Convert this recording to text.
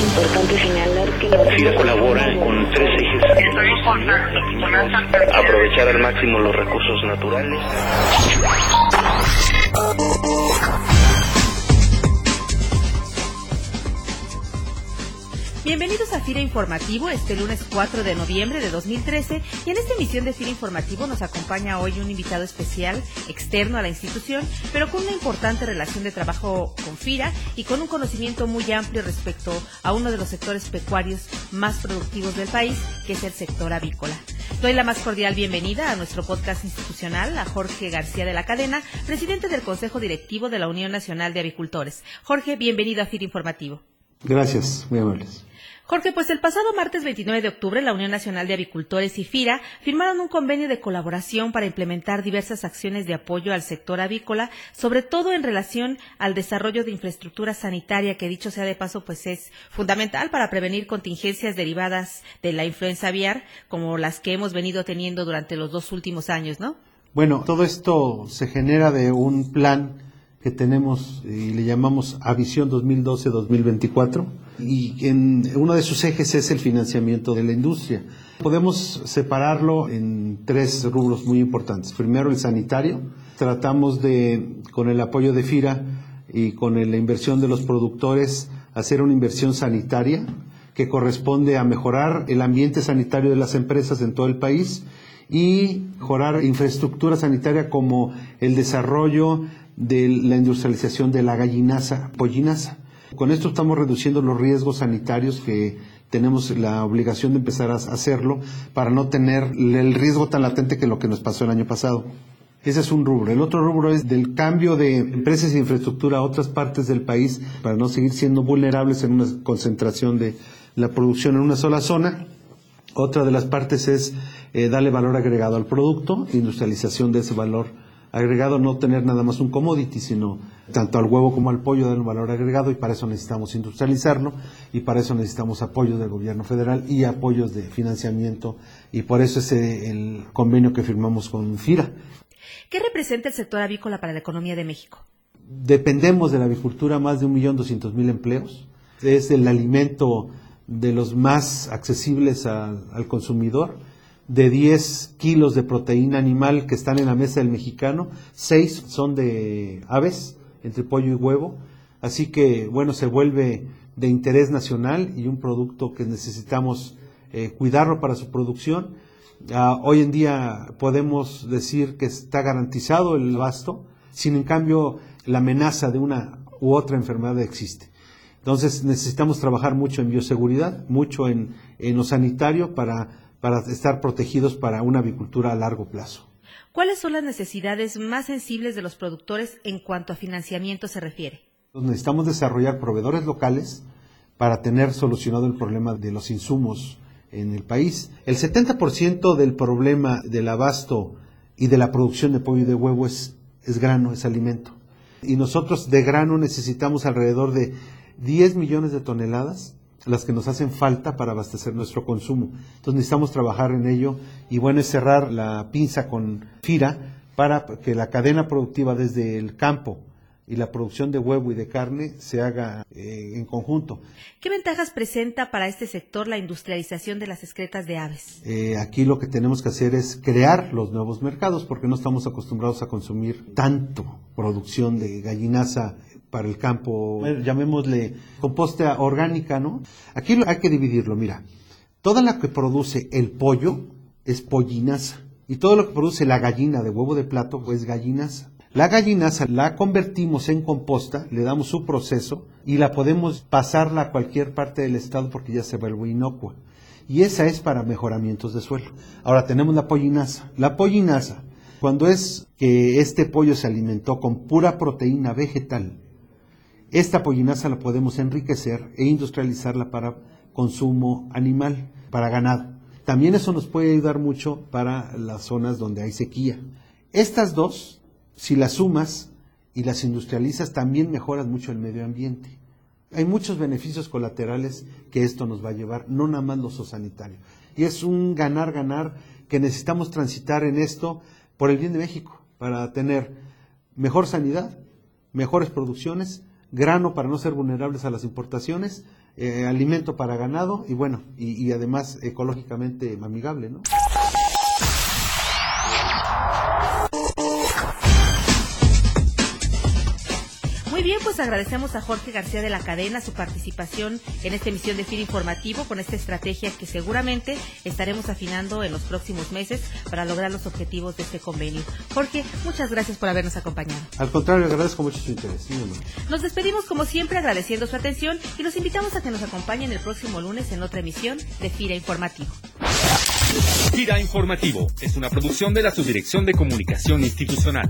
Es importante señalar que la FIRA colabora con tres ejes. Aprovechar al máximo los recursos naturales. Bienvenidos a FIRA Informativo este lunes 4 de noviembre de 2013 y en esta emisión de FIRA Informativo nos acompaña hoy un invitado especial externo a la institución, pero con una importante relación de trabajo con FIRA y con un conocimiento muy amplio respecto a uno de los sectores pecuarios más productivos del país, que es el sector avícola. Doy la más cordial bienvenida a nuestro podcast institucional a Jorge García de la Cadena, presidente del Consejo Directivo de la Unión Nacional de Avicultores. Jorge, bienvenido a FIRA Informativo. Gracias, muy amables. Jorge, pues el pasado martes 29 de octubre la Unión Nacional de Avicultores y FIRA firmaron un convenio de colaboración para implementar diversas acciones de apoyo al sector avícola, sobre todo en relación al desarrollo de infraestructura sanitaria, que dicho sea de paso, pues es fundamental para prevenir contingencias derivadas de la influenza aviar, como las que hemos venido teniendo durante los dos últimos años, ¿no? Bueno, todo esto se genera de un plan que tenemos y le llamamos a Visión 2012-2024 y en uno de sus ejes es el financiamiento de la industria. Podemos separarlo en tres rubros muy importantes. Primero el sanitario. Tratamos de, con el apoyo de FIRA y con la inversión de los productores, hacer una inversión sanitaria que corresponde a mejorar el ambiente sanitario de las empresas en todo el país y mejorar infraestructura sanitaria como el desarrollo de la industrialización de la gallinaza, pollinaza. Con esto estamos reduciendo los riesgos sanitarios que tenemos la obligación de empezar a hacerlo para no tener el riesgo tan latente que lo que nos pasó el año pasado. Ese es un rubro. El otro rubro es del cambio de empresas e infraestructura a otras partes del país para no seguir siendo vulnerables en una concentración de la producción en una sola zona. Otra de las partes es eh, darle valor agregado al producto, industrialización de ese valor agregado, no tener nada más un commodity, sino tanto al huevo como al pollo dar un valor agregado y para eso necesitamos industrializarlo y para eso necesitamos apoyo del gobierno federal y apoyos de financiamiento y por eso es el convenio que firmamos con FIRA. ¿Qué representa el sector avícola para la economía de México? Dependemos de la avicultura más de un millón doscientos mil empleos. Es el alimento de los más accesibles al consumidor de 10 kilos de proteína animal que están en la mesa del mexicano, 6 son de aves, entre pollo y huevo. Así que, bueno, se vuelve de interés nacional y un producto que necesitamos eh, cuidarlo para su producción. Ah, hoy en día podemos decir que está garantizado el abasto, sin en cambio la amenaza de una u otra enfermedad existe. Entonces necesitamos trabajar mucho en bioseguridad, mucho en, en lo sanitario para para estar protegidos para una avicultura a largo plazo. ¿Cuáles son las necesidades más sensibles de los productores en cuanto a financiamiento se refiere? Necesitamos desarrollar proveedores locales para tener solucionado el problema de los insumos en el país. El 70% del problema del abasto y de la producción de pollo y de huevo es, es grano, es alimento. Y nosotros de grano necesitamos alrededor de 10 millones de toneladas las que nos hacen falta para abastecer nuestro consumo. Entonces necesitamos trabajar en ello y bueno es cerrar la pinza con FIRA para que la cadena productiva desde el campo y la producción de huevo y de carne se haga eh, en conjunto. ¿Qué ventajas presenta para este sector la industrialización de las excretas de aves? Eh, aquí lo que tenemos que hacer es crear los nuevos mercados porque no estamos acostumbrados a consumir tanto producción de gallinaza para el campo, llamémosle composta orgánica, ¿no? Aquí hay que dividirlo, mira, toda la que produce el pollo es pollinaza y todo lo que produce la gallina de huevo de plato es gallinaza. La gallinaza la convertimos en composta, le damos su proceso y la podemos pasarla a cualquier parte del estado porque ya se vuelve inocua. Y esa es para mejoramientos de suelo. Ahora tenemos la pollinaza. La pollinaza, cuando es que este pollo se alimentó con pura proteína vegetal, esta pollinaza la podemos enriquecer e industrializarla para consumo animal, para ganado. También eso nos puede ayudar mucho para las zonas donde hay sequía. Estas dos, si las sumas y las industrializas, también mejoras mucho el medio ambiente. Hay muchos beneficios colaterales que esto nos va a llevar, no nada más lo sanitario. Y es un ganar-ganar que necesitamos transitar en esto por el bien de México, para tener mejor sanidad, mejores producciones grano para no ser vulnerables a las importaciones, eh, alimento para ganado y bueno, y, y además ecológicamente amigable, ¿no? Muy bien, pues agradecemos a Jorge García de la Cadena su participación en esta emisión de FIR Informativo con esta estrategia que seguramente estaremos afinando en los próximos meses para lograr los objetivos de este convenio. Jorge, muchas gracias por habernos acompañado. Al contrario, agradezco mucho su interés. Nos despedimos como siempre agradeciendo su atención y los invitamos a que nos acompañen el próximo lunes en otra emisión de FIRA Informativo. FIRA Informativo es una producción de la Subdirección de Comunicación Institucional.